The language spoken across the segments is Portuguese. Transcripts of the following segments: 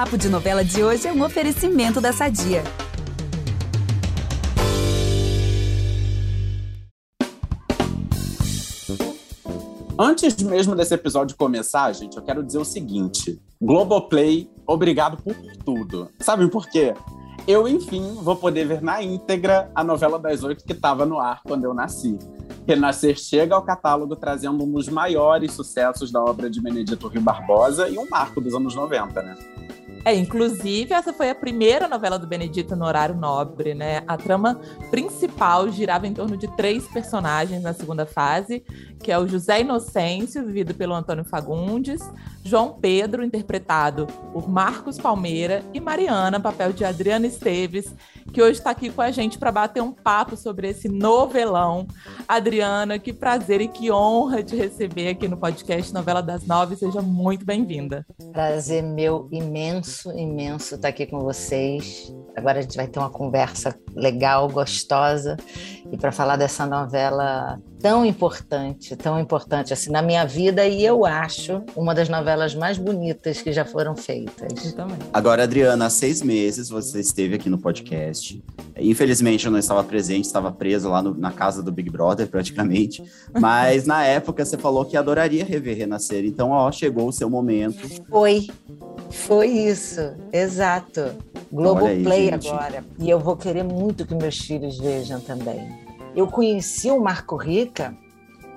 Papo de Novela de hoje é um oferecimento da Sadia. Antes mesmo desse episódio começar, gente, eu quero dizer o seguinte: Globoplay, obrigado por tudo. Sabem por quê? Eu, enfim, vou poder ver na íntegra a novela das oito que estava no ar quando eu nasci. Renascer chega ao catálogo trazendo um dos maiores sucessos da obra de Benedito Rio Barbosa e um marco dos anos 90, né? É, inclusive, essa foi a primeira novela do Benedito no horário nobre, né? A trama principal girava em torno de três personagens na segunda fase, que é o José Inocêncio, vivido pelo Antônio Fagundes, João Pedro, interpretado por Marcos Palmeira, e Mariana, papel de Adriana Esteves, que hoje está aqui com a gente para bater um papo sobre esse novelão. Adriana, que prazer e que honra te receber aqui no podcast Novela das Nove. Seja muito bem-vinda. Prazer meu imenso, imenso estar aqui com vocês. Agora a gente vai ter uma conversa legal, gostosa, e para falar dessa novela tão importante, tão importante assim na minha vida e eu acho uma das novelas mais bonitas que já foram feitas. Eu também. Agora, Adriana, há seis meses você esteve aqui no podcast. Infelizmente eu não estava presente, estava presa lá no, na casa do Big Brother praticamente. Mas na época você falou que adoraria rever Renascer. Então, ó, chegou o seu momento. Foi, foi isso, exato. Globoplay agora. E eu vou querer muito que meus filhos vejam também. Eu conheci o Marco Rica,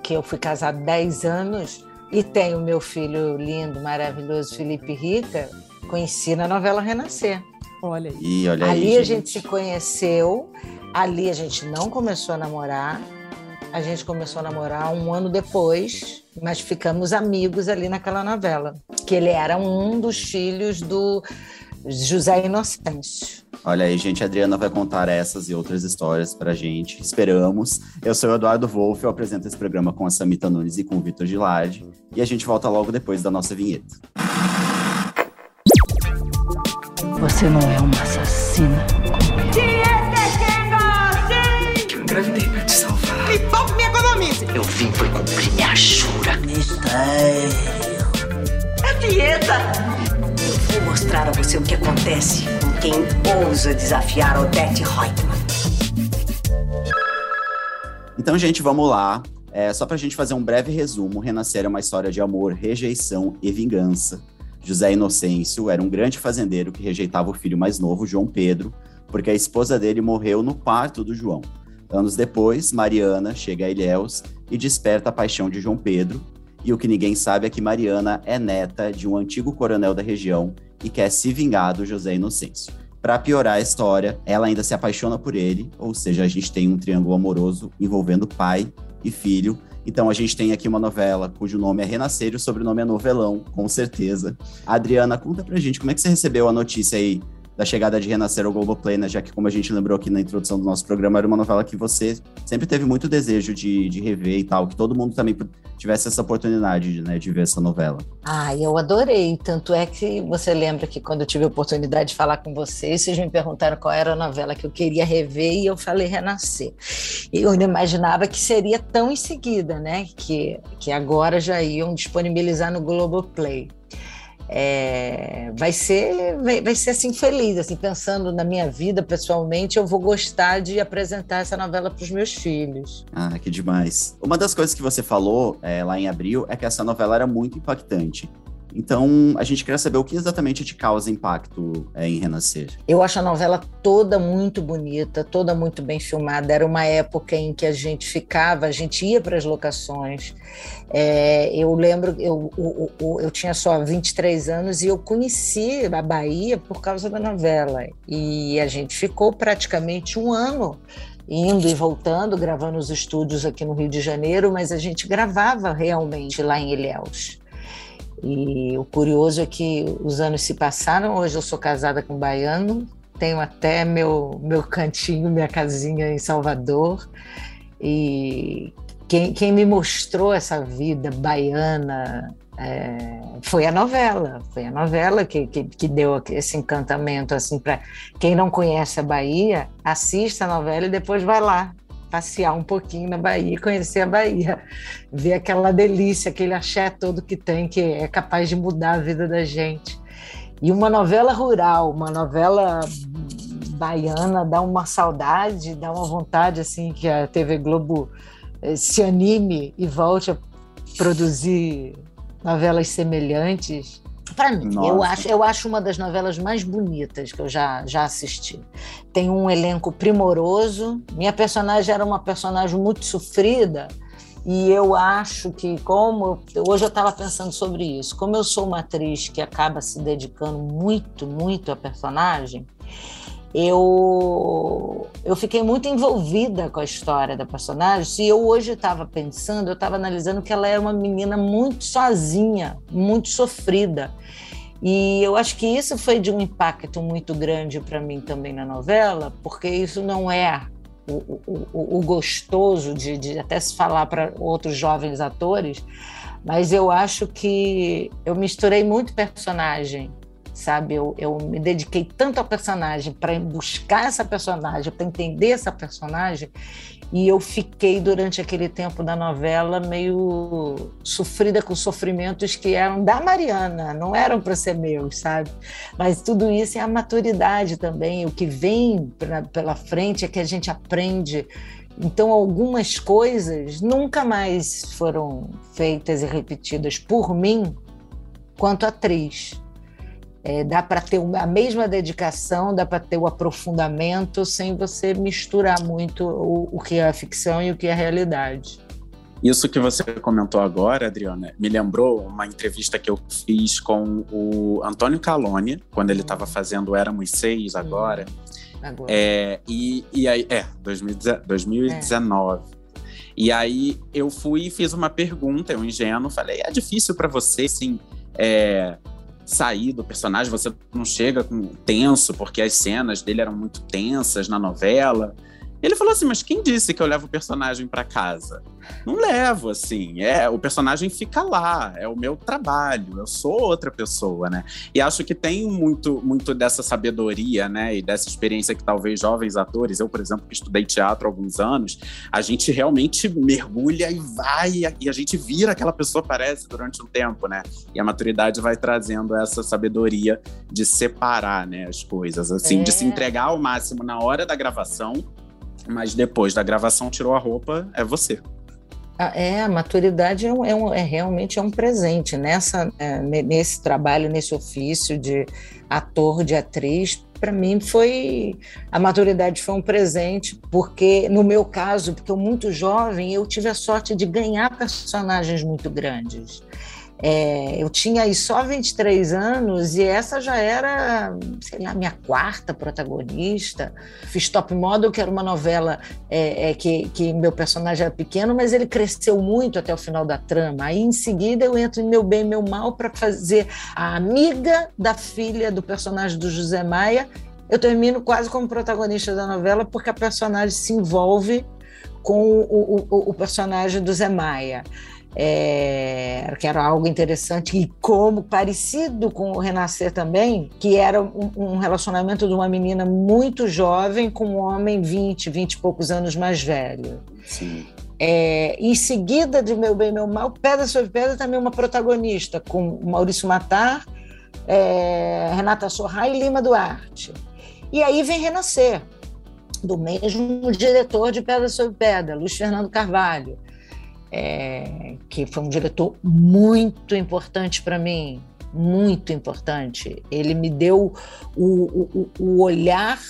que eu fui casado 10 anos, e tenho meu filho lindo, maravilhoso, Felipe Rica, conheci na novela Renascer. Olha aí. E olha ali aí, a gente se conheceu, ali a gente não começou a namorar, a gente começou a namorar um ano depois, mas ficamos amigos ali naquela novela, que ele era um dos filhos do José Inocêncio. Olha aí, gente, a Adriana vai contar essas e outras histórias pra gente. Esperamos. Eu sou o Eduardo Wolff, eu apresento esse programa com a Samita Nunes e com o Vitor Gilardi. E a gente volta logo depois da nossa vinheta. Você não é uma assassina. Vim foi cumprir minha jura. É dieta. Eu vou mostrar a você o que acontece com quem ousa desafiar Odette Reutemann. Então, gente, vamos lá. É, só pra gente fazer um breve resumo, Renascer é uma história de amor, rejeição e vingança. José Inocêncio era um grande fazendeiro que rejeitava o filho mais novo, João Pedro, porque a esposa dele morreu no parto do João. Anos depois, Mariana chega a Ilhéus e desperta a paixão de João Pedro. E o que ninguém sabe é que Mariana é neta de um antigo coronel da região e quer se vingar do José Inocêncio. Para piorar a história, ela ainda se apaixona por ele, ou seja, a gente tem um triângulo amoroso envolvendo pai e filho. Então a gente tem aqui uma novela cujo nome é Renascer e o sobrenome é Novelão, com certeza. Adriana, conta pra gente como é que você recebeu a notícia aí da chegada de Renascer ao Globoplay, né? Já que, como a gente lembrou aqui na introdução do nosso programa, era uma novela que você sempre teve muito desejo de, de rever e tal, que todo mundo também tivesse essa oportunidade né, de ver essa novela. Ah, eu adorei. Tanto é que você lembra que quando eu tive a oportunidade de falar com vocês, vocês me perguntaram qual era a novela que eu queria rever e eu falei Renascer. Eu não imaginava que seria tão em seguida, né? Que, que agora já iam disponibilizar no Globoplay. É, vai ser vai, vai, ser assim feliz assim pensando na minha vida pessoalmente eu vou gostar de apresentar essa novela para os meus filhos. Ah que demais. Uma das coisas que você falou é, lá em abril é que essa novela era muito impactante então, a gente queria saber o que exatamente te causa impacto é, em Renascer. Eu acho a novela toda muito bonita, toda muito bem filmada. Era uma época em que a gente ficava, a gente ia para as locações. É, eu lembro, eu, eu, eu, eu, tinha só 23 anos e eu conheci a Bahia por causa da novela. E a gente ficou praticamente um ano indo e voltando, gravando os estúdios aqui no Rio de Janeiro, mas a gente gravava realmente lá em Ilhéus. E o curioso é que os anos se passaram, hoje eu sou casada com um baiano, tenho até meu, meu cantinho, minha casinha em Salvador. E quem, quem me mostrou essa vida baiana é, foi a novela, foi a novela que, que, que deu esse encantamento assim para quem não conhece a Bahia, assista a novela e depois vai lá passear um pouquinho na Bahia, conhecer a Bahia, ver aquela delícia, aquele axé todo que tem, que é capaz de mudar a vida da gente. E uma novela rural, uma novela baiana, dá uma saudade, dá uma vontade assim que a TV Globo eh, se anime e volte a produzir novelas semelhantes. Para mim, eu acho, eu acho uma das novelas mais bonitas que eu já, já assisti. Tem um elenco primoroso. Minha personagem era uma personagem muito sofrida, e eu acho que, como hoje eu estava pensando sobre isso, como eu sou uma atriz que acaba se dedicando muito, muito à personagem, eu, eu fiquei muito envolvida com a história da personagem. Se eu hoje estava pensando, eu estava analisando que ela era uma menina muito sozinha, muito sofrida. E eu acho que isso foi de um impacto muito grande para mim também na novela, porque isso não é o, o, o gostoso de, de até se falar para outros jovens atores, mas eu acho que eu misturei muito personagem, sabe? Eu, eu me dediquei tanto ao personagem para buscar essa personagem, para entender essa personagem, e eu fiquei durante aquele tempo da novela meio sofrida com sofrimentos que eram da Mariana, não eram para ser meus, sabe? Mas tudo isso é a maturidade também, o que vem pra, pela frente é que a gente aprende. Então, algumas coisas nunca mais foram feitas e repetidas por mim quanto atriz. É, dá para ter a mesma dedicação, dá para ter o aprofundamento sem você misturar muito o, o que é a ficção e o que é a realidade. Isso que você comentou agora, Adriana, me lembrou uma entrevista que eu fiz com o Antônio Calone, quando ele estava fazendo Éramos Seis agora. agora. É, e, e aí, é, 2019. É. E aí eu fui e fiz uma pergunta, eu ingênuo, falei, é difícil para você, assim, é, sair do personagem, você não chega com tenso, porque as cenas dele eram muito tensas na novela. Ele falou assim: Mas quem disse que eu levo o personagem para casa? Não levo, assim. É, o personagem fica lá, é o meu trabalho, eu sou outra pessoa, né? E acho que tem muito, muito dessa sabedoria, né? E dessa experiência que talvez jovens atores, eu, por exemplo, que estudei teatro há alguns anos, a gente realmente mergulha e vai, e a gente vira aquela pessoa, parece, durante um tempo, né? E a maturidade vai trazendo essa sabedoria de separar, né, as coisas, assim, é. de se é. entregar ao máximo na hora da gravação mas depois da gravação tirou a roupa, é você. Ah, é, a maturidade é, um, é, um, é, realmente é um presente nessa é, nesse trabalho, nesse ofício de ator, de atriz. Para mim foi a maturidade foi um presente porque no meu caso, porque eu muito jovem, eu tive a sorte de ganhar personagens muito grandes. É, eu tinha aí só 23 anos e essa já era, sei lá, minha quarta protagonista. Fiz Top Model, que era uma novela é, é, que, que meu personagem era pequeno, mas ele cresceu muito até o final da trama. Aí em seguida eu entro em Meu Bem, Meu Mal para fazer a amiga da filha do personagem do José Maia. Eu termino quase como protagonista da novela porque a personagem se envolve com o, o, o personagem do Zé Maia é, que era algo interessante e como parecido com o Renascer também, que era um, um, relacionamento de uma menina muito jovem com um homem 20, 20 e poucos anos mais velho. Sim. É, em seguida de Meu Bem, Meu Mal, Pedra sobre Pedra também uma protagonista, com Maurício Matar, é, Renata Sorra e Lima Duarte. E aí vem Renascer, do mesmo diretor de Pedra sobre Pedra, Luiz Fernando Carvalho é, que foi um diretor muito importante para mim, muito importante. Ele me deu o, o, o, olhar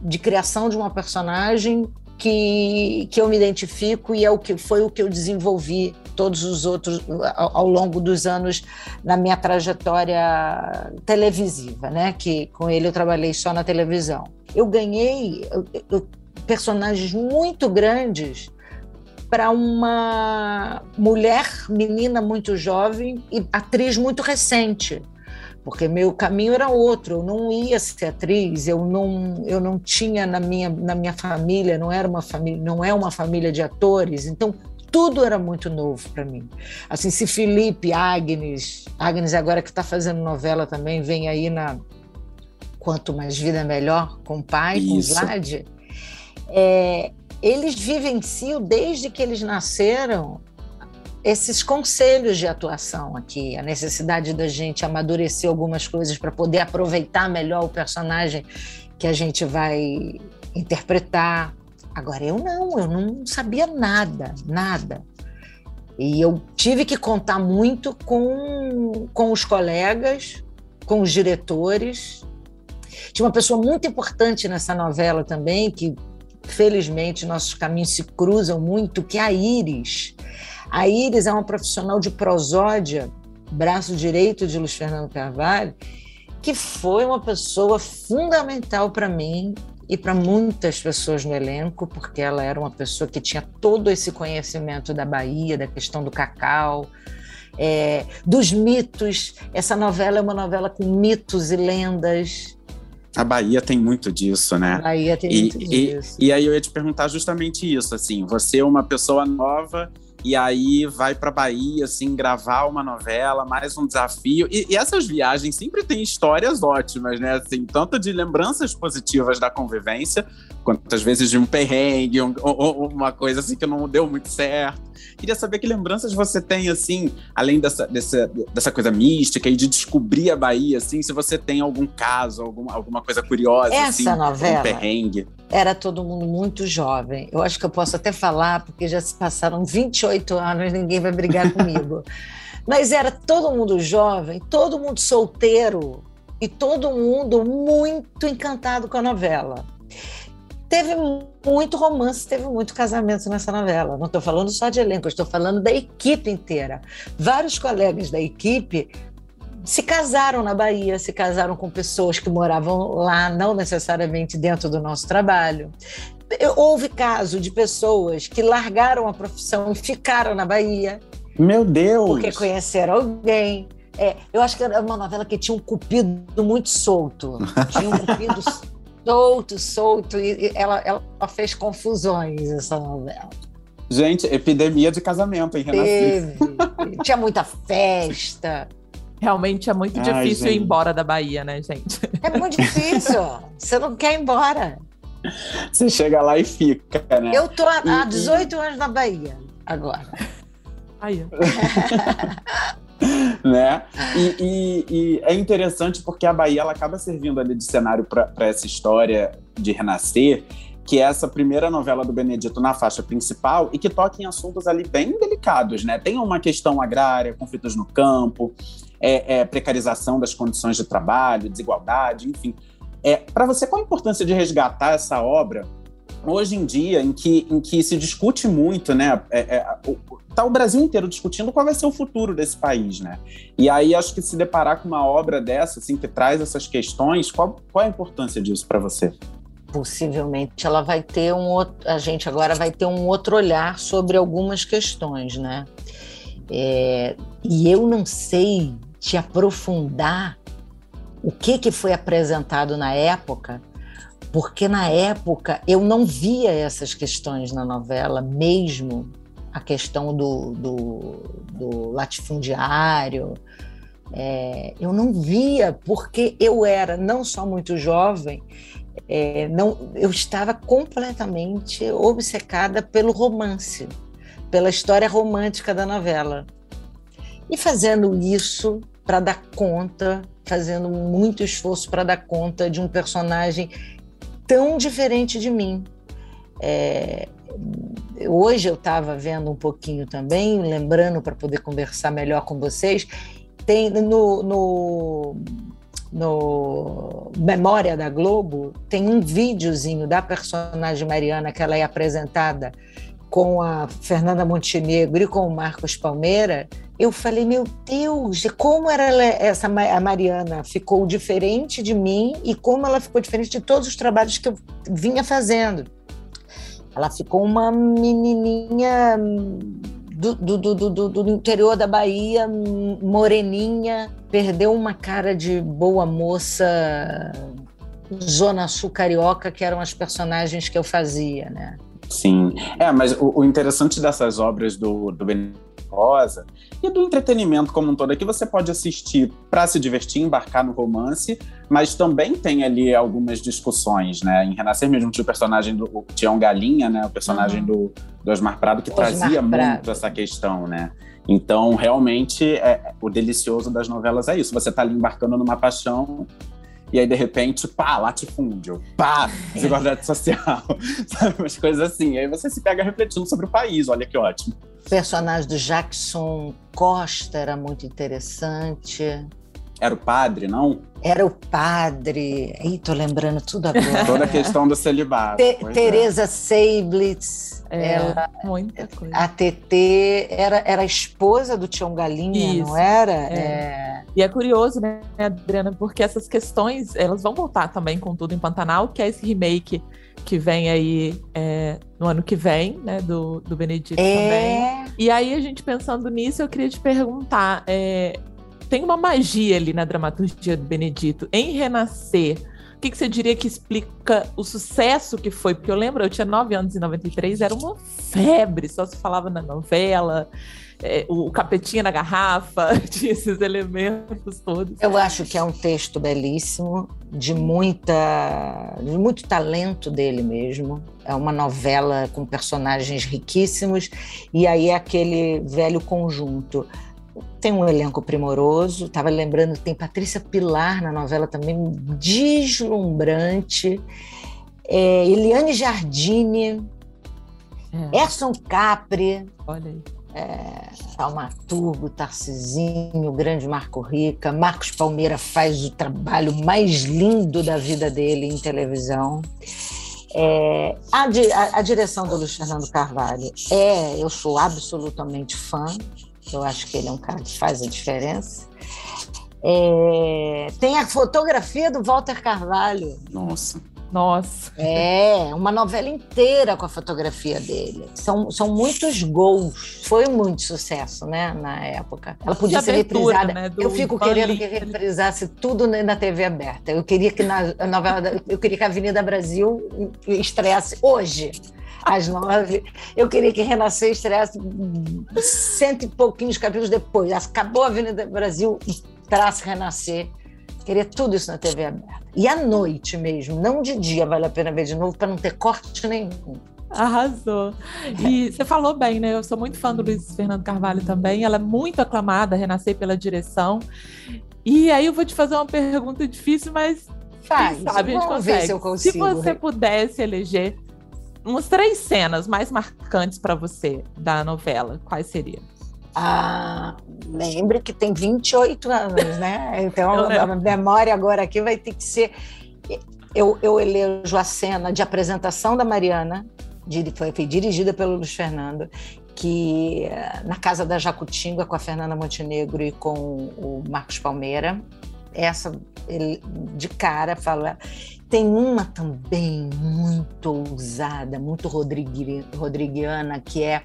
de criação de uma personagem que, que eu me identifico e é o que foi o que eu desenvolvi todos os outros ao, ao longo dos anos na minha trajetória televisiva, né? Que com ele eu trabalhei só na televisão. Eu ganhei eu, eu, personagens muito grandes para uma mulher, menina muito jovem e atriz muito recente, porque meu caminho era outro. Eu não ia ser atriz, eu não, eu não tinha na minha, na minha família, não era uma família, não é uma família de atores, então tudo era muito novo para mim. Assim, se Felipe, Agnes, Agnes agora que está fazendo novela também, vem aí na Quanto Mais Vida Melhor, com o pai, Isso. com o Vlad, é, eles vivenciam desde que eles nasceram esses conselhos de atuação aqui, a necessidade da gente amadurecer algumas coisas para poder aproveitar melhor o personagem que a gente vai interpretar. Agora, eu não, eu não sabia nada, nada. E eu tive que contar muito com, com os colegas, com os diretores. Tinha uma pessoa muito importante nessa novela também, que felizmente nossos caminhos se cruzam muito, que é a Iris. A Iris é uma profissional de prosódia, braço direito de Luiz Fernando Carvalho, que foi uma pessoa fundamental para mim e para muitas pessoas no elenco, porque ela era uma pessoa que tinha todo esse conhecimento da Bahia, da questão do cacau, é, dos mitos. Essa novela é uma novela com mitos e lendas. A Bahia tem muito disso, né? A Bahia tem e, muito e, disso. E aí eu ia te perguntar justamente isso, assim, você é uma pessoa nova e aí vai para Bahia, assim, gravar uma novela, mais um desafio. E, e, essas viagens sempre têm histórias ótimas, né? Assim, tanto de lembranças positivas da convivência, quanto às vezes de um perrengue, um, uma coisa assim que não deu muito certo. Queria saber que lembranças você tem, assim, além dessa, dessa, dessa coisa mística e de descobrir a Bahia, assim, se você tem algum caso, algum, alguma coisa curiosa, Essa assim, novela um perrengue. Era todo mundo muito jovem. Eu acho que eu posso até falar, porque já se passaram 28 anos, ninguém vai brigar comigo. Mas era todo mundo jovem, todo mundo solteiro e todo mundo muito encantado com a novela. Teve muito romance, teve muito casamento nessa novela. Não estou falando só de elenco, estou falando da equipe inteira. Vários colegas da equipe se casaram na Bahia, se casaram com pessoas que moravam lá, não necessariamente dentro do nosso trabalho. Houve caso de pessoas que largaram a profissão e ficaram na Bahia. Meu Deus! Porque conheceram alguém. É, eu acho que era uma novela que tinha um cupido muito solto. Tinha um cupido solto, solto, e ela, ela fez confusões essa novela. Gente, epidemia de casamento em Renascer. Teve. tinha muita festa. Realmente é muito Ai, difícil ir gente. embora da Bahia, né, gente? É muito difícil. Você não quer ir embora. Você chega lá e fica, né? Eu tô há, há E- 18 anos na Bahia agora. Aí, né? E, e- e é interessante porque a Bahia ela acaba servindo ali de cenário para essa história de renascer, que é essa primeira novela do Benedito na faixa principal e que toca em assuntos ali bem delicados, né? Tem uma questão agrária, conflitos no campo, é, é, precarização das condições de trabalho, desigualdade, enfim. É, para você, qual a importância de resgatar essa obra hoje em dia, em que, em que se discute muito, né? É, é, o- tá o Brasil inteiro discutindo qual vai ser o futuro desse país, né? E aí acho que se deparar com uma obra dessa, assim, que traz essas questões, qual, qual a importância disso para você? Possivelmente ela vai ter um outro. A gente agora vai ter um outro olhar sobre algumas questões, né? É, e eu não sei te aprofundar o que, que foi apresentado na época, porque na época eu não via essas questões na novela, mesmo a questão do, do, do latifundiário. É, eu não via, porque eu era não só muito jovem, é, não, eu estava completamente obcecada pelo romance, pela história romântica da novela. E fazendo isso para dar conta, fazendo muito esforço para dar conta de um personagem tão diferente de mim. É, hoje eu estava vendo um pouquinho também, lembrando para poder conversar melhor com vocês, tem no, no, no Memória da Globo, tem um videozinho da personagem Mariana que ela é apresentada com a Fernanda Montenegro e com o Marcos Palmeira, eu falei, meu Deus, como era essa a Mariana ficou diferente de mim e como ela ficou diferente de todos os trabalhos que eu vinha fazendo. Ela ficou uma menininha do, do, do, do, interior da Bahia, moreninha, perdeu uma cara de boa moça Zona Sul Carioca, que eram as personagens que eu fazia, né? Sim. É, mas o, o interessante dessas obras do, do Rosa e do entretenimento como um todo que você pode assistir para se divertir, embarcar no romance, mas também tem ali algumas discussões, né? Em Renascer mesmo tinha o personagem do Tião Galinha, né? O personagem do, do Osmar Prado, que Osmar trazia Prado. muito essa questão, né? Então, realmente, é, o delicioso das novelas é isso. Você tá ali embarcando numa paixão e aí, de repente, pá, latifúndio, pá, desigualdade social, sabe? Umas coisas assim. Aí você se pega refletindo sobre o país, olha que ótimo. O personagem do Jackson Costa era muito interessante. Era o padre, não? Era o padre. Ih, tô lembrando tudo agora. Toda a questão do celibato. Te, pois é. Teresa Seiblitz. É, ela, muita coisa. a TT era, era a esposa do Tião Galinha, Isso, não era? é. E é curioso, né, Adriana, porque essas questões, elas vão voltar também com tudo em Pantanal, que é esse remake que vem aí é, no ano que vem, né, do, do Benedito também. É. E aí, a gente pensando nisso, eu queria te perguntar: é, tem uma magia ali na dramaturgia do Benedito em renascer. O que, que você diria que explica o sucesso que foi? Porque eu lembro, eu tinha 9 anos em 93, era uma febre, só se falava na novela, é, o capetinha na garrafa, tinha esses elementos todos. Eu acho que é um texto belíssimo, de muita, de muito talento dele mesmo. É uma novela com personagens riquíssimos e aí é aquele velho conjunto. Tem um elenco primoroso. Estava lembrando, tem Patrícia Pilar na novela também, deslumbrante. É, Eliane Jardine, É, Erson Capri, olha aí. É, Taumaturgo, Tarcisinho, o grande Marco Rica. Marcos Palmeira faz o trabalho mais lindo da vida dele em televisão. É, a, a- a direção do Luiz Fernando Carvalho é, eu sou absolutamente fã. Eu acho que ele é um cara que faz a diferença. É, tem a fotografia do Walter Carvalho. Nossa. Nossa. É, uma novela inteira com a fotografia dele. São, são muitos gols. Foi muito sucesso, né, na época. Ela podia ser abertura, reprisada. né, eu fico Ivan querendo que reprisasse tudo na TV aberta. Eu queria que na a novela, eu queria que a Avenida Brasil estreasse hoje. Às nove, eu queria que Renascer estreasse cento e pouquinhos capítulos depois. Acabou a Avenida Brasil, traça Renascer. Queria tudo isso na TV aberta. E à noite mesmo, não de dia, vale a pena ver de novo, para não ter corte nenhum. Arrasou. E você falou bem, né? Eu sou muito fã do Luiz Fernando Carvalho também. Ela é muito aclamada, renascer pela direção. E aí eu vou te fazer uma pergunta difícil, mas Faz, quem sabe a gente vamos ver consegue. se eu consigo. Se você pudesse eleger umas três cenas mais marcantes para você da novela, quais seriam? Ah, lembre que tem 28 anos, né? Então a memória agora aqui vai ter que ser. Eu, eu elejo a cena de apresentação da Mariana, foi, foi dirigida pelo Luiz Fernando, que eh, na casa da Jacutinga com a Fernanda Montenegro e com o Marcos Palmeira. Essa ele, de cara fala. Tem uma também muito ousada, muito rodrigui- rodriguiana, que é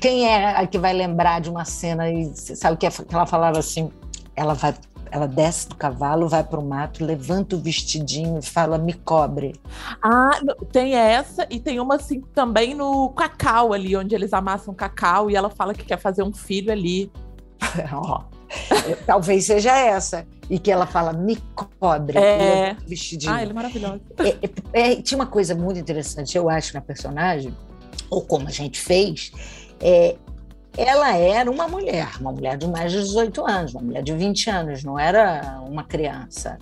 quem é a que vai lembrar de uma cena e sabe o que, é- que ela falava assim? Ela vai, ela desce do cavalo, vai para o mato, levanta o vestidinho e fala: "Me cobre". Ah, tem essa e tem uma assim também no cacau ali, onde eles amassam cacau e ela fala que quer fazer um filho ali. Ó, Talvez seja essa e que ela fala: "Me cobre", É. o vestidinho. Ah, ele é maravilhoso. É, é, é, tinha uma coisa muito interessante, eu acho, na personagem, ou como a gente fez, é, ela era uma mulher, uma mulher de mais de 18 anos, uma mulher de 20 anos, não era uma criança.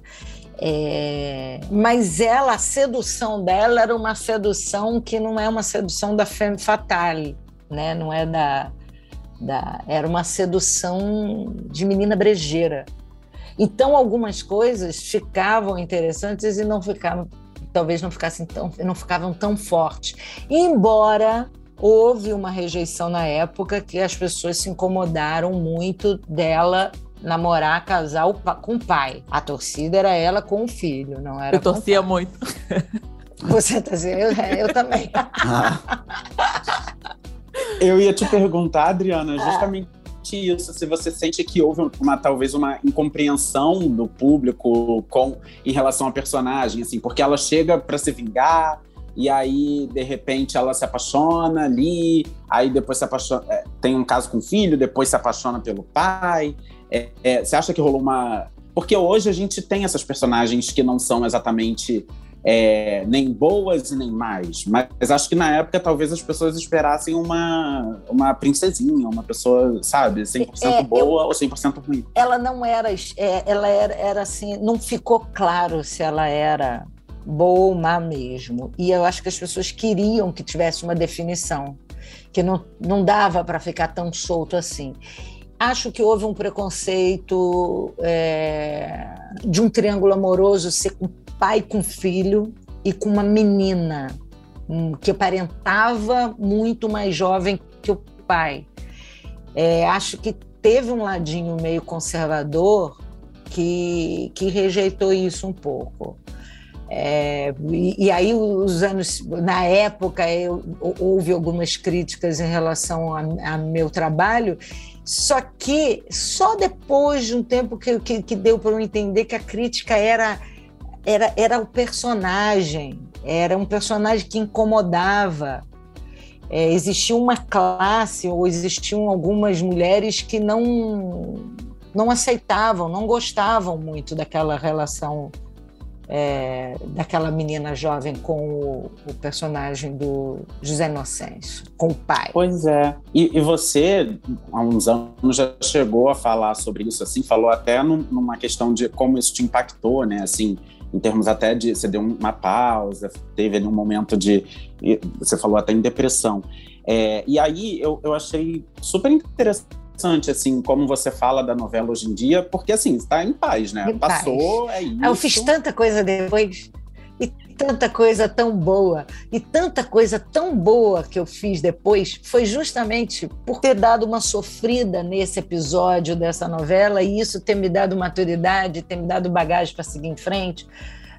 É, mas ela, a sedução dela era uma sedução que não é uma sedução da femme fatale, né? não é da, da. Era uma sedução de menina brejeira. Então, algumas coisas ficavam interessantes e não ficavam talvez não ficassem tão, não ficavam tão fortes. Embora houve uma rejeição na época que as pessoas se incomodaram muito dela namorar, casar o pa- com o pai. A torcida era ela com o filho, não era Eu com o torcia pai. muito. Você tá dizendo, eu, eu também. Eu ia te perguntar, Adriana, justamente isso, se você sente que houve uma talvez uma incompreensão do público com em relação à personagem, assim, porque ela chega para se vingar e aí de repente ela se apaixona ali, aí depois se apaixona, é, tem um caso com o filho, depois se apaixona pelo pai. É, é, você acha que rolou uma porque hoje a gente tem essas personagens que não são exatamente é, nem boas e nem mais. Mas acho que na época talvez as pessoas esperassem uma, uma princesinha, uma pessoa, sabe, 100% é, boa eu, ou 100% ruim. Ela não era, é, ela era, era assim, não ficou claro se ela era má mesmo. E eu acho que as pessoas queriam que tivesse uma definição, que não, não dava para ficar tão solto assim. Acho que houve um preconceito é, de um triângulo amoroso ser com pai com filho e com uma menina hum, que aparentava muito mais jovem que o pai. É, acho que teve um ladinho meio conservador que, que rejeitou isso um pouco. É, e, e, aí os anos na época eu, houve algumas críticas em relação a, a, meu trabalho só que só depois de um tempo que, que, que deu para eu entender que a crítica era, era, era o personagem, era um personagem que incomodava. É, existia uma classe, ou existiam algumas mulheres que não, não aceitavam, não gostavam muito daquela relação é, daquela menina jovem com o, o, personagem do José Inocêncio, com o pai. Pois é. E, e, você, há uns anos, já chegou a falar sobre isso, assim, falou até num, numa questão de como isso te impactou, né? Assim, em termos até de você deu uma pausa, teve ali um momento de. Você falou até em depressão. É, e aí eu, eu achei super interessante interessante, assim, como você fala da novela hoje em dia, porque, assim, está em paz, né? Em Passou, paz. é isso. Eu fiz tanta coisa depois, e tanta coisa tão boa, e tanta coisa tão boa que eu fiz depois, foi justamente por ter dado uma sofrida nesse episódio dessa novela, e isso ter me dado maturidade, ter me dado bagagem para seguir em frente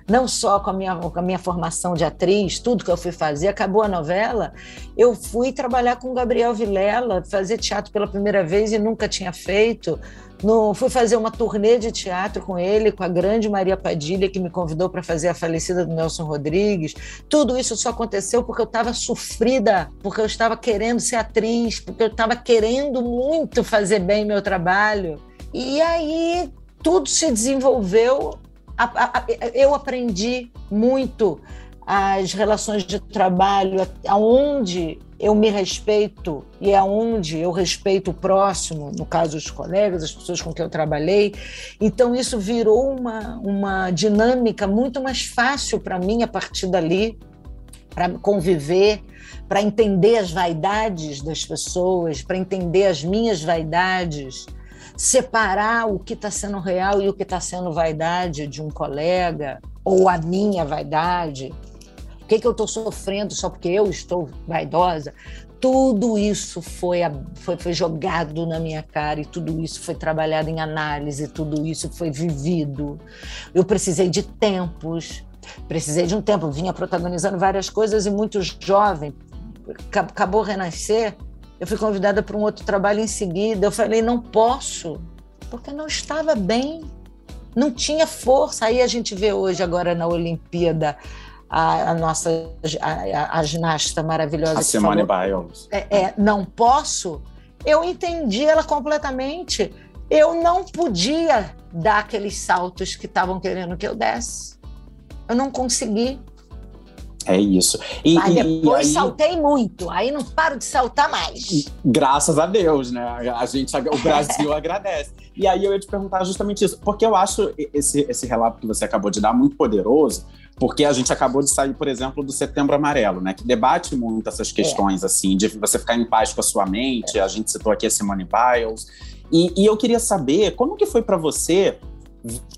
não só com a, minha, com a minha formação de atriz, tudo que eu fui fazer, acabou a novela, eu fui trabalhar com Gabriel Vilela, fazer teatro pela primeira vez e nunca tinha feito. No, fui fazer uma turnê de teatro com ele, com a grande Maria Padilha, que me convidou para fazer a falecida do Nelson Rodrigues. Tudo isso só aconteceu porque eu estava sofrida, porque eu estava querendo ser atriz, porque eu estava querendo muito fazer bem meu trabalho. E aí tudo se desenvolveu eu aprendi muito as relações de trabalho, aonde eu me respeito e aonde eu respeito o próximo, no caso os colegas, as pessoas com quem eu trabalhei. Então isso virou uma, uma dinâmica muito mais fácil para mim a partir dali, para conviver, para entender as vaidades das pessoas, para entender as minhas vaidades separar o que está sendo real e o que está sendo vaidade de um colega, ou a minha vaidade. O que, que eu estou sofrendo só porque eu estou vaidosa? Tudo isso foi, foi, foi jogado na minha cara e tudo isso foi trabalhado em análise, tudo isso foi vivido. Eu precisei de tempos, precisei de um tempo, vinha protagonizando várias coisas e muito jovem, acabou renascer eu fui convidada para um outro trabalho em seguida. Eu falei, não posso, porque não estava bem, não tinha força. Aí a gente vê hoje, agora na Olimpíada, a, a nossa a, a, ginasta maravilhosa. A Simone Biles. É, é, não posso. Eu entendi ela completamente. Eu não podia dar aqueles saltos que estavam querendo que eu desse. Eu não consegui. É isso. E, Mas depois e aí, saltei muito, aí não paro de saltar mais. Graças a Deus, né? A gente, o Brasil agradece. E aí eu ia te perguntar justamente isso, porque eu acho esse, esse relato que você acabou de dar muito poderoso, porque a gente acabou de sair, por exemplo, do Setembro Amarelo, né? Que debate muito essas é. questões, é. assim, de você ficar em paz com a sua mente. A gente citou aqui a Simone Biles. E, e eu queria saber como que foi para você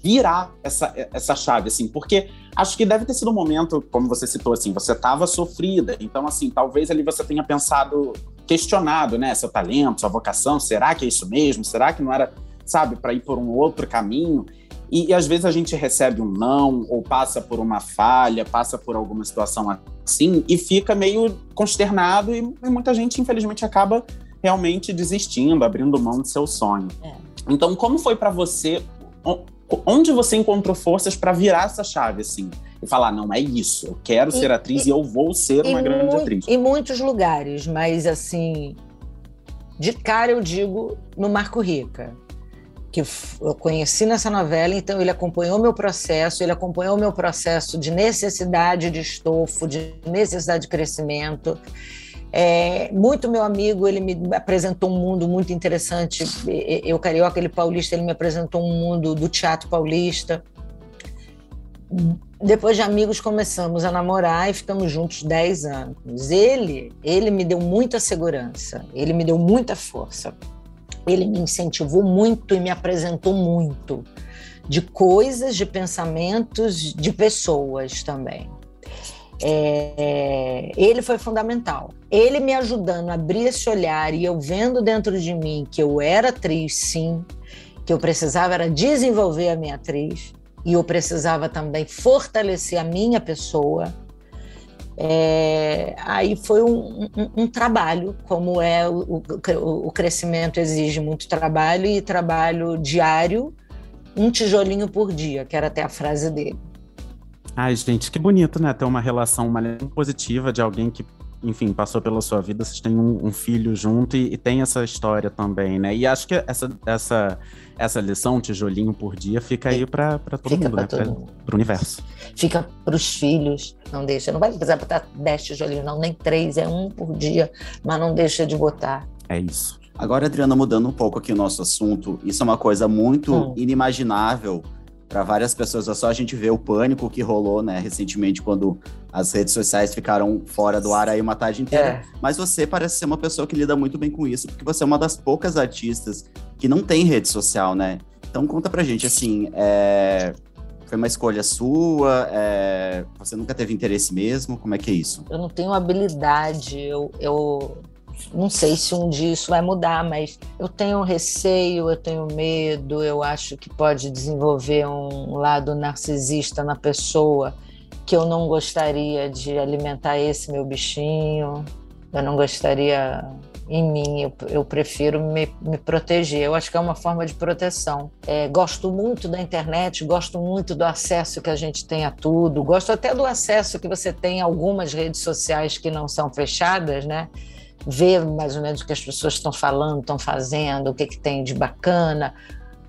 virar essa, essa chave, assim, porque acho que deve ter sido um momento, como você citou, assim, você estava sofrida, então, assim, talvez ali você tenha pensado, questionado, né, seu talento, sua vocação, será que é isso mesmo? Será que não era, sabe, para ir por um outro caminho? E, e, às vezes a gente recebe um não, ou passa por uma falha, passa por alguma situação assim, e fica meio consternado, e, e muita gente, infelizmente, acaba realmente desistindo, abrindo mão do seu sonho. É. Então, como foi para você onde você encontrou forças para virar essa chave, assim? E falar, não, é isso, eu quero e, ser atriz e, e, eu vou ser uma grande atriz. Em muitos lugares, mas assim, de cara eu digo no Marco Rica, que eu conheci nessa novela, então ele acompanhou meu processo, ele acompanhou meu processo de necessidade de estofo, de necessidade de crescimento. É, muito meu amigo, ele me apresentou um mundo muito interessante. Eu, carioca, ele paulista, ele me apresentou um mundo do teatro paulista. Depois de amigos, começamos a namorar e ficamos juntos 10 anos. Ele, ele me deu muita segurança, ele me deu muita força ele me incentivou muito e me apresentou muito de coisas, de pensamentos, de pessoas também. É, ele foi fundamental. Ele me ajudando a abrir esse olhar e eu vendo dentro de mim que eu era atriz, sim, que eu precisava era desenvolver a minha atriz e eu precisava também fortalecer a minha pessoa é, aí foi um, um, um, trabalho, como é o, o, o, crescimento exige muito trabalho e trabalho diário, um tijolinho por dia, que era até a frase dele. Ai, gente, que bonito, né? Ter uma relação uma positiva de alguém que enfim, passou pela sua vida, vocês têm um, um filho junto e, e, tem essa história também, né? E acho que essa, essa, essa lição, tijolinho por dia, fica aí para todo fica mundo, né? Todo mundo. Para o universo. Fica para os filhos, não deixa. Não vai precisar botar 10 tijolinhos, não, nem três, é um por dia, mas não deixa de botar. É isso. Agora, Adriana, mudando um pouco aqui o nosso assunto, isso é uma coisa muito hum. inimaginável para várias pessoas. É só a gente ver o pânico que rolou, né, recentemente, quando as redes sociais ficaram fora do ar aí uma tarde inteira. É. Mas você parece ser uma pessoa que lida muito bem com isso, porque você é uma das poucas artistas que não tem rede social, né? Então conta pra gente, assim, é... foi uma escolha sua? É... Você nunca teve interesse mesmo? Como é que é isso? Eu não tenho habilidade, eu... eu não sei se um dia isso vai mudar, mas eu tenho receio, eu tenho medo, eu acho que pode desenvolver um lado narcisista na pessoa que eu não gostaria de alimentar esse meu bichinho, eu não gostaria em mim, eu, eu prefiro me, me, proteger. Eu acho que é uma forma de proteção. É, gosto muito da internet, gosto muito do acesso que a gente tem a tudo, gosto até do acesso que você tem a algumas redes sociais que não são fechadas, né? Ver mais ou menos o que as pessoas estão falando, estão fazendo, o que, que tem de bacana.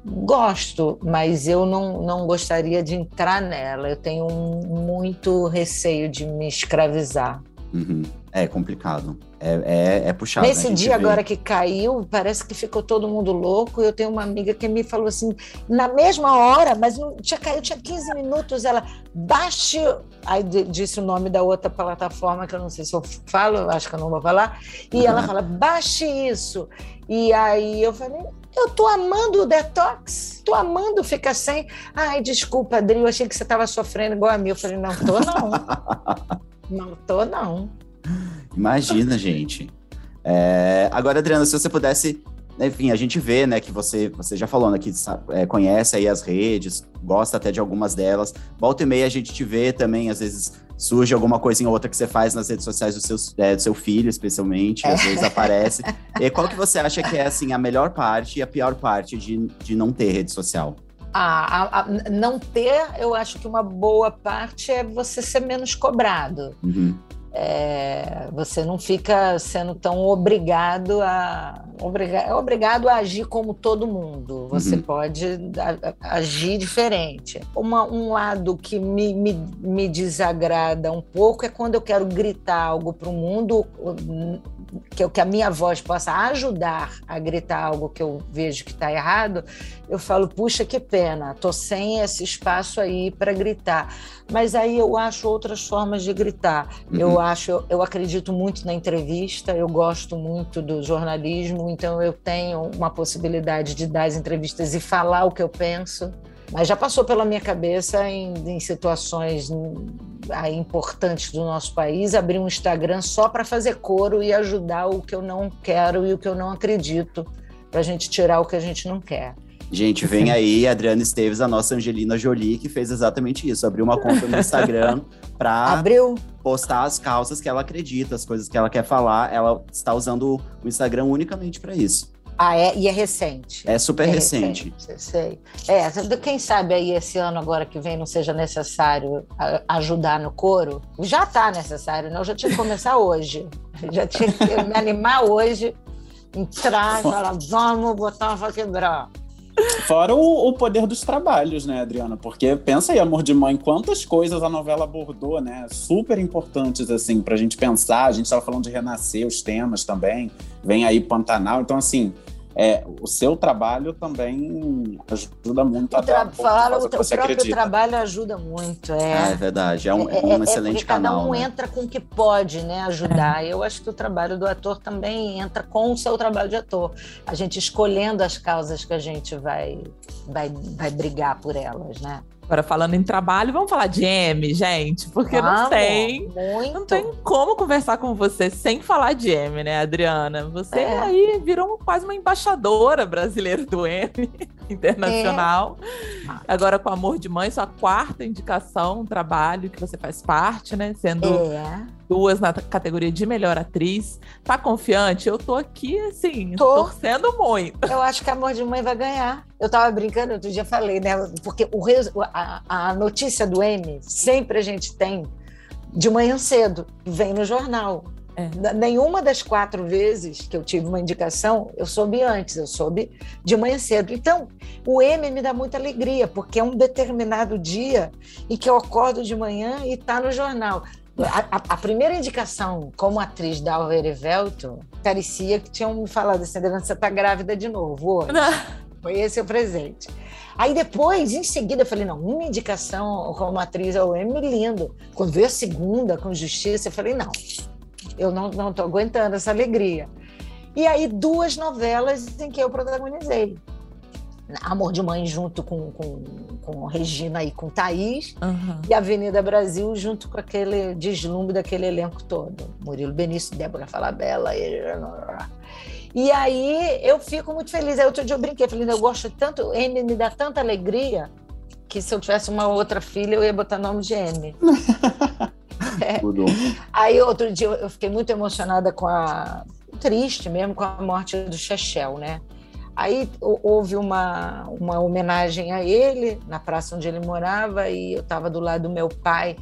Gosto, mas eu não, não gostaria de entrar nela. Eu tenho muito receio de me escravizar. Uhum. É complicado. É, é, é puxado. Nesse né? dia vê. agora que caiu, parece que ficou todo mundo louco. Eu tenho uma amiga que me falou assim, na mesma hora, mas não tinha caído, tinha 15 minutos. Ela baixe. Aí disse o nome da outra plataforma, que eu não sei se eu falo, acho que eu não vou falar. E uhum. ela fala, baixe isso. E aí eu falei, eu tô amando o detox, tô amando ficar sem. Ai, desculpa, Adri, eu achei que você estava sofrendo igual a mim. Eu falei, não tô, não. não tô, não. Imagina, gente. É... Agora, Adriana, se você pudesse. Enfim, a gente vê, né, que você, você já falou, né, que é, conhece aí as redes, gosta até de algumas delas. Volta e meia a gente te vê também, às vezes surge alguma coisa ou outra que você faz nas redes sociais do seu, é, do seu filho, especialmente, às vezes aparece. E qual que você acha que é, assim, a melhor parte e a pior parte de, de não ter rede social? A, a, a, não ter, eu acho que uma boa parte é você ser menos cobrado. Uhum. É, você não fica sendo tão obrigado a obriga, é obrigado a agir como todo mundo. Você uhum. pode a, agir diferente. Uma, um lado que me, me, me desagrada um pouco é quando eu quero gritar algo para o mundo que, que a minha voz possa ajudar a gritar algo que eu vejo que está errado, eu falo, puxa, que pena, tô sem esse espaço aí para gritar. Mas aí eu acho outras formas de gritar. Uhum. Eu acho, eu, eu acredito muito na entrevista, eu gosto muito do jornalismo, então eu tenho uma possibilidade de dar as entrevistas e falar o que eu penso. Mas já passou pela minha cabeça em, em situações aí, importantes do nosso país abrir um Instagram só para fazer coro e ajudar o que eu não quero e o que eu não acredito, para a gente tirar o que a gente não quer. Gente, vem aí Adriana Esteves, a nossa Angelina Jolie, que fez exatamente isso. Abriu uma conta no Instagram para postar as causas que ela acredita, as coisas que ela quer falar. Ela está usando o Instagram unicamente para isso. Ah, é? E é recente? É super é recente. recente. Sei. É, quem sabe aí esse ano agora que vem não seja necessário ajudar no coro? Já está necessário, né? Eu já tinha que começar hoje. Já tinha que me animar hoje, entrar e falar, vamos botar uma quebrar. Fora o, o, poder dos trabalhos, né, Adriana? Porque pensa aí, Amor de Mãe, quantas coisas a novela abordou, né? Super importantes, assim, pra gente pensar. A gente estava falando de renascer os temas também. Vem aí Pantanal. Então, assim, é, o seu trabalho também ajuda muito o a dar fala, o, o próprio acredita. trabalho ajuda muito. É, ah, é verdade, é um, é, um é, excelente é canal. Cada um né? entra com o que pode né, ajudar. Eu acho que o trabalho do ator também entra com o seu trabalho de ator. A gente escolhendo as causas que a gente vai, vai, vai brigar por elas, né? Agora, falando em trabalho, vamos falar de M, gente, porque vamos, não tem. Muito. Não tem como conversar com você sem falar de M, né, Adriana? Você é. aí virou quase uma embaixadora brasileira do M internacional. É. Agora, com Amor de Mãe, sua quarta indicação, um trabalho que você faz parte, né? Sendo é. duas na categoria de melhor atriz. Tá confiante? Eu tô aqui, assim, tô. torcendo muito. Eu acho que Amor de Mãe vai ganhar. Eu tava brincando, outro dia falei, né? Porque o, a, a notícia do M sempre a gente tem de manhã cedo, vem no jornal. É. Nenhuma das quatro vezes que eu tive uma indicação, eu soube antes, eu soube de manhã cedo. Então, o M me dá muita alegria, porque é um determinado dia em que eu acordo de manhã e está no jornal. A, a, a, primeira indicação como atriz da Alva Erivelto parecia que tinham me falado assim, você está grávida de novo hoje. Foi esse o presente. Aí depois, em seguida, eu falei, não, uma indicação como atriz ao Emmy, lindo. Quando veio a segunda, com Justiça, eu falei, não, eu não estou aguentando essa alegria. E aí, duas novelas em que eu protagonizei. Amor de Mãe junto com, com, com Regina e com Thaís, uhum. e Avenida Brasil junto com aquele deslumbre daquele elenco todo. Murilo Benício, Débora Falabella, e... E aí eu fico muito feliz. Aí outro dia eu brinquei, falei, eu gosto tanto, M me dá tanta alegria que se eu tivesse uma outra filha, eu ia botar nome de M. é. Aí outro dia eu fiquei muito emocionada com a. triste mesmo com a morte do Chechel, né? Aí houve uma, uma homenagem a ele na praça onde ele morava e eu estava do lado do meu pai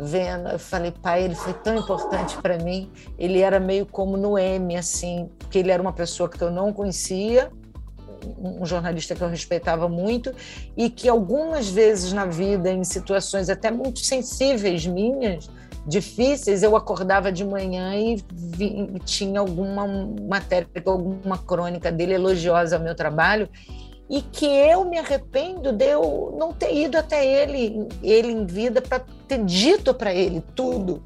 vendo, eu falei, pai, ele foi tão importante para mim. Ele era meio como no M, assim, porque ele era uma pessoa que eu não conhecia, um jornalista que eu respeitava muito e que algumas vezes na vida, em situações até muito sensíveis minhas, difíceis, eu acordava de manhã e, vi, tinha alguma matéria, alguma crônica dele elogiosa ao meu trabalho e que eu me arrependo de eu não ter ido até ele, ele em vida, para ter dito para ele tudo,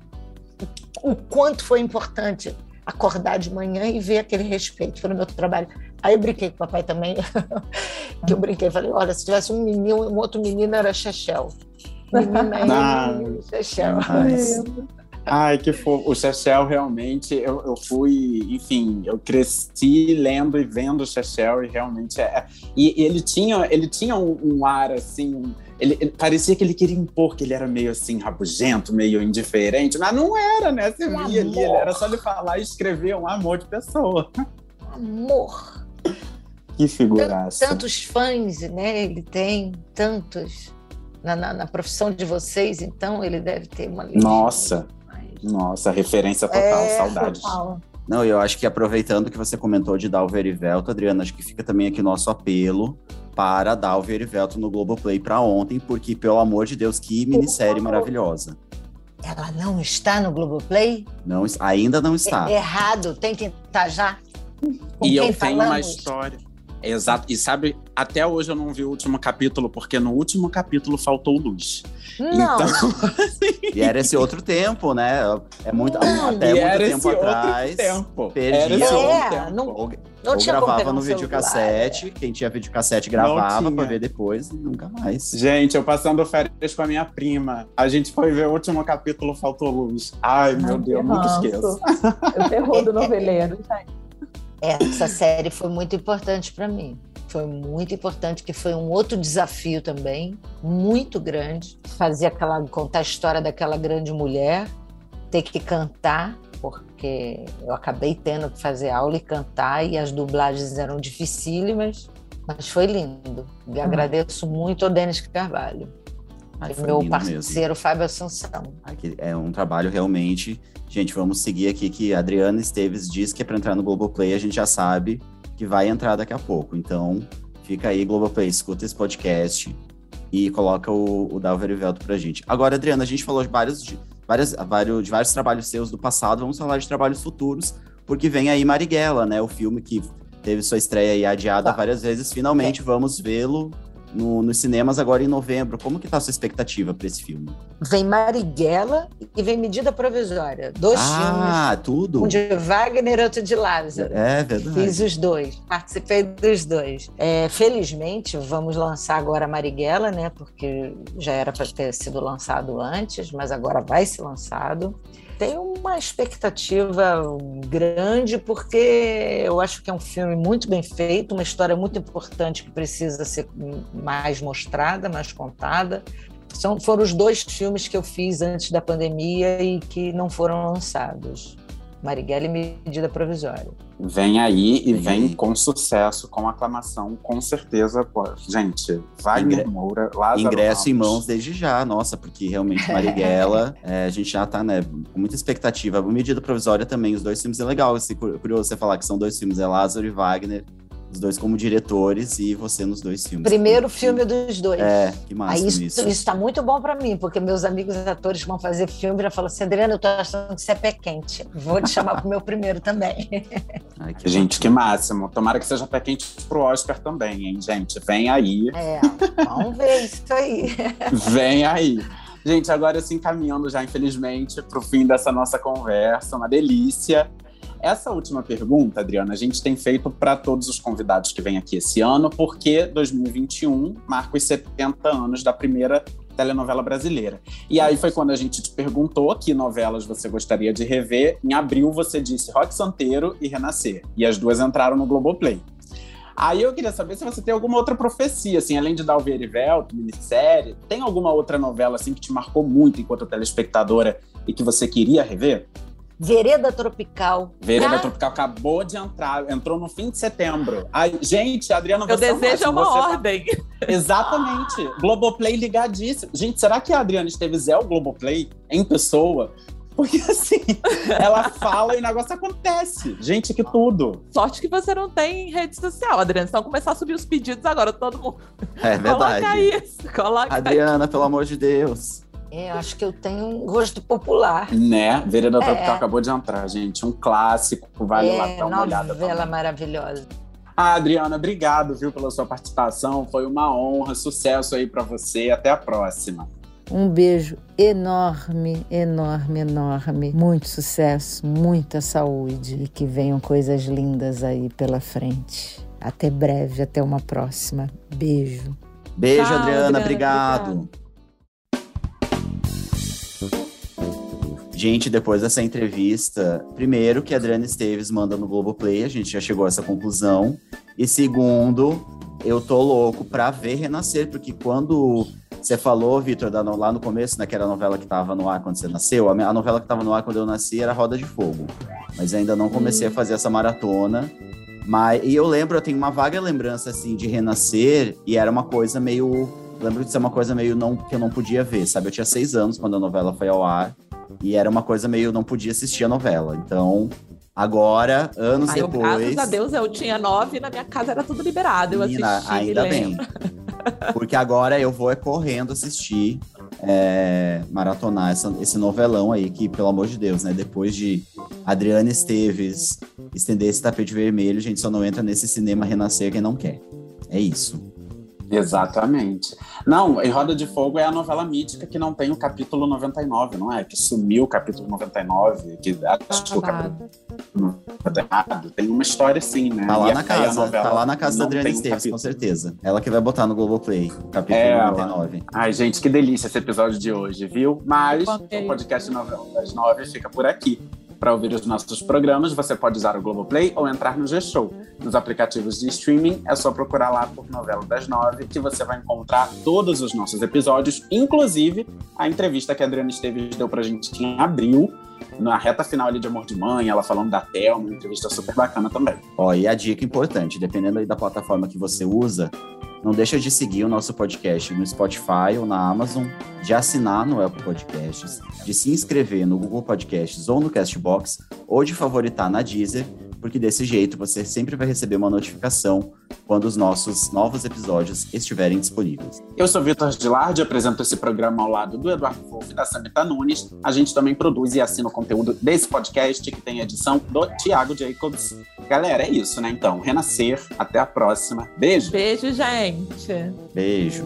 o quanto foi importante acordar de manhã e ver aquele respeito pelo meu trabalho. Aí eu brinquei com o papai também, que eu brinquei, falei, olha, se tivesse um menino, um outro menino era Chechel. Menina é ah, Chechel. Ai, que fofo. O Chechel, realmente, eu, eu fui, enfim, eu cresci lendo e vendo o Chechel e realmente é. é e, e ele tinha, ele tinha um, um ar assim. Um, ele, ele, parecia que ele queria impor que ele era meio assim, rabugento, meio indiferente, mas não era, né? Você via ali, ele era só ele falar e escrever um amor de pessoa. Amor. Que figuraça. Tantos fãs, né? Ele tem tantos. Na, na, na, profissão de vocês, então ele deve ter uma. Nossa, nossa, referência total, é, saudades. Total. Não, eu acho que aproveitando que você comentou de Dalver e Velto, Adriana, acho que fica também aqui nosso apelo para Dalver e Velto no Globoplay para ontem, porque, pelo amor de Deus, que minissérie maravilhosa. Ela não está no Globoplay? Não, ainda não está. É, errado, tem que estar já. Com e eu falamos? tenho uma história. Exato. E sabe, até hoje eu não vi o último capítulo, porque no último capítulo faltou luz. Não. Então, assim... E era esse outro tempo, né? É muito, até e muito tempo atrás. Tempo. Perdi esse é, tempo. Não, ou, não ou gravava no videocassete, quem tinha videocassete gravava para ver depois e nunca mais. Gente, eu passando férias com a minha prima. A gente foi ver o último capítulo, faltou luz. Ai, meu Ai, Deus, nunca esqueço. O terror do noveleiro, gente. Essa série foi muito importante para mim. Foi muito importante, que foi um outro desafio também, muito grande. Fazer aquela, contar a história daquela grande mulher, ter que cantar, porque eu acabei tendo que fazer aula e cantar, e as dublagens eram dificílimas, mas foi lindo. E hum. agradeço muito ao Denis Carvalho. Ai, meu parceiro mesmo. Fábio Assunção. Aqui é um trabalho realmente. Gente, vamos seguir aqui que a Adriana Esteves diz que é para entrar no Globoplay, a gente já sabe que vai entrar daqui a pouco. Então, Fica aí, Globoplay, escuta esse podcast e coloca o, o Dalver e Velto pra gente. Agora, Adriana, a gente falou de vários, de, várias, vários, de vários trabalhos seus do passado, vamos falar de trabalhos futuros, porque vem aí Marighella, né? O filme que teve sua estreia aí adiada Tá. várias vezes. Finalmente vamos vê-lo no, nos cinemas agora em novembro. Como que tá a sua expectativa para esse filme? Vem Marighella e vem Medida Provisória. Dois ah, tudo? filmes, um de Wagner e outro de Lázaro. É verdade. Fiz os dois, participei dos dois. É, felizmente, vamos lançar agora Marighella, né? Porque já era para ter sido lançado antes, mas agora vai ser lançado. Tenho uma expectativa grande, porque eu acho que é um filme muito bem feito, uma história muito importante que precisa ser mais mostrada, mais contada. São, foram os dois filmes que eu fiz antes da pandemia e que não foram lançados. Marighella e Medida Provisória. Vem aí e Vem vem aí. com sucesso, com aclamação, com certeza. Pô, gente, Ingre- Wagner Moura, Lázaro Ingresso em mãos desde já, nossa, porque realmente Marighella, é, a gente já tá, né, com muita expectativa. Medida provisória também, os dois filmes é legal, assim, cu- curioso você falar que são dois filmes, é Lázaro e Wagner, os dois como diretores e você nos dois filmes. Primeiro filme dos dois. É, que massa Aí isso, isso. isso tá muito bom para mim, porque meus amigos atores que vão fazer filme já falam assim, Adriana, eu tô achando que você é pé quente. Vou te chamar pro meu primeiro também. Ai, que Gente, que máximo. Tomara que seja pé quente pro Oscar também, hein, gente? Vem aí, É, vamos ver isso aí. vem aí. Gente, agora se encaminhando já, infelizmente, pro fim dessa nossa conversa, uma delícia. Essa última pergunta, Adriana, a gente tem feito para todos os convidados que vêm aqui esse ano, porque 2021 marca os 70 anos da primeira telenovela brasileira. E aí foi quando a gente te perguntou que novelas você gostaria de rever. Em abril você disse Rock Santeiro e Renascer. E as duas entraram no Globoplay. Aí eu queria saber se você tem alguma outra profecia, assim, além de Dalver e Velto, minissérie, tem alguma outra novela assim que te marcou muito enquanto telespectadora e que você queria rever? Vereda Tropical. Vereda Ah, Tropical acabou de entrar, entrou no fim de setembro. Ai, gente, Adriana, você desejo é máximo, uma você tá- ordem. Exatamente. Globoplay ligadíssimo. Gente, será que a Adriana Esteves é o Globoplay em pessoa? Porque assim, ela fala e o negócio acontece. Gente, que tudo. Sorte que você não tem rede social, Adriana. Então começar a subir os pedidos agora, todo mundo. É Coloca verdade. isso, coloca aí. Adriana, pelo amor de Deus. É, eu acho que eu tenho um gosto popular. Né? Vereda É. Tropical acabou de entrar, gente. Um clássico. Vale lá é, dar uma olhada. novela maravilhosa. Ah, Adriana, obrigado, viu, pela sua participação. Foi uma honra. Sucesso aí pra você. Até a próxima. Um beijo enorme, enorme, enorme. Muito sucesso, muita saúde e que venham coisas lindas aí pela frente. Até breve, até uma próxima. Beijo. Beijo, Tchau, Adriana, Adriana, obrigado. obrigada. Gente, depois dessa entrevista, primeiro que a Adriana Esteves manda no Globoplay, a gente já chegou a essa conclusão. E segundo, eu tô louco pra ver Renascer, porque quando você falou, Vitor, lá no começo, né, que era a novela que tava no ar quando você nasceu, a, novela que tava no ar quando eu nasci era Roda de Fogo. Mas ainda não comecei a fazer essa maratona. Mas, e eu lembro, eu tenho uma vaga lembrança, assim, de Renascer, e era uma coisa meio... Lembro de ser uma coisa meio não, que eu não podia ver, sabe? Eu tinha seis anos quando a novela foi ao ar, e era uma coisa meio não podia assistir a novela. Então, agora, anos Ai, eu, depois. graças a Deus, eu tinha nove e na minha casa era tudo liberado. Eu menina, assisti, ainda bem. Porque agora eu vou é correndo assistir, é, maratonar essa- esse novelão aí, que, pelo amor de Deus, né? Depois de Adriana Esteves estender esse tapete vermelho, gente, só não entra nesse cinema renascer quem não quer. É isso. Exatamente. Não, em Roda de Fogo é a novela mítica que não tem o capítulo 99, não é? Que sumiu o capítulo 99, que acho que o capítulo tá errado. Tem uma história assim, né? Tá E lá a- na casa, novela tá lá na casa da Adriana um Esteves, com capítulo. certeza. Ela que vai botar no Globoplay, o capítulo Ela. 99. Ai, gente, que delícia esse episódio de hoje, viu? Mas o podcast Novela das Nove fica por aqui. Para ouvir os nossos programas, você pode usar o Globoplay ou entrar no G-Show. Nos aplicativos de streaming, é só procurar lá por Novela das Nove, que você vai encontrar todos os nossos episódios, inclusive a entrevista que a Adriana Esteves deu pra gente em abril, na reta final ali de Amor de Mãe, ela falando da Thelma, uma entrevista super bacana também. Ó, e a dica importante, dependendo aí da plataforma que você usa, não deixa de seguir o nosso podcast no Spotify ou na Amazon, de assinar no Apple Podcasts, de se inscrever no Google Podcasts ou no Castbox, ou de favoritar na Deezer, porque desse jeito você sempre vai receber uma notificação quando os nossos novos episódios estiverem disponíveis. Eu sou Vitor Gilardi, apresento esse programa ao lado do Eduardo Wolff e da Samita Nunes. A gente também produz e assina o conteúdo desse podcast, que tem edição do Tiago Jacobs. Galera, é isso, né? Então, renascer. Até a próxima. Beijo. Beijo, gente. Beijo.